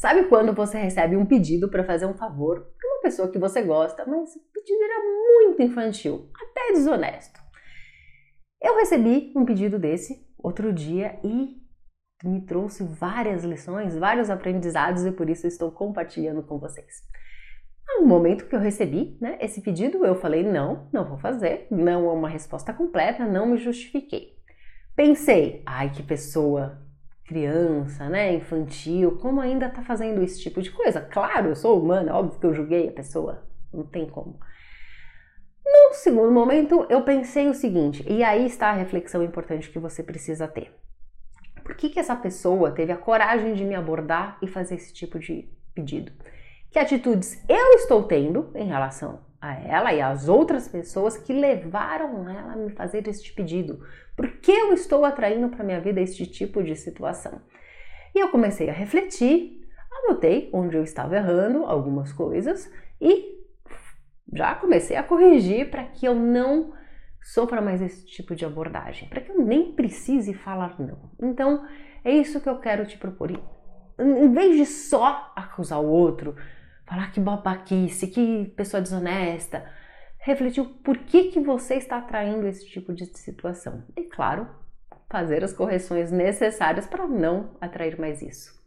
Sabe quando você recebe um pedido para fazer um favor para uma pessoa que você gosta, mas o pedido era muito infantil, até desonesto? Eu recebi um pedido desse outro dia e me trouxe várias lições, vários aprendizados e por isso estou compartilhando com vocês. No momento que eu recebi né, esse pedido, eu falei: não, não vou fazer, não é uma resposta completa, não me justifiquei. Pensei, ai que pessoa criança, né, infantil, como ainda tá fazendo esse tipo de coisa? Claro, eu sou humana, óbvio que eu julguei a pessoa, não tem como. No segundo momento, eu pensei o seguinte, e aí está a reflexão importante que você precisa ter. Por que, que essa pessoa teve a coragem de me abordar e fazer esse tipo de pedido? Que atitudes eu estou tendo em relação a ela e às outras pessoas que levaram ela a me fazer este pedido. Por que eu estou atraindo para minha vida este tipo de situação? E eu comecei a refletir, anotei onde eu estava errando algumas coisas e já comecei a corrigir para que eu não sofra mais esse tipo de abordagem, para que eu nem precise falar não. Então, é isso que eu quero te propor. Em vez de só acusar o outro, falar que babaquice, que pessoa desonesta, refletir por que, que você está atraindo esse tipo de situação. E claro, fazer as correções necessárias para não atrair mais isso.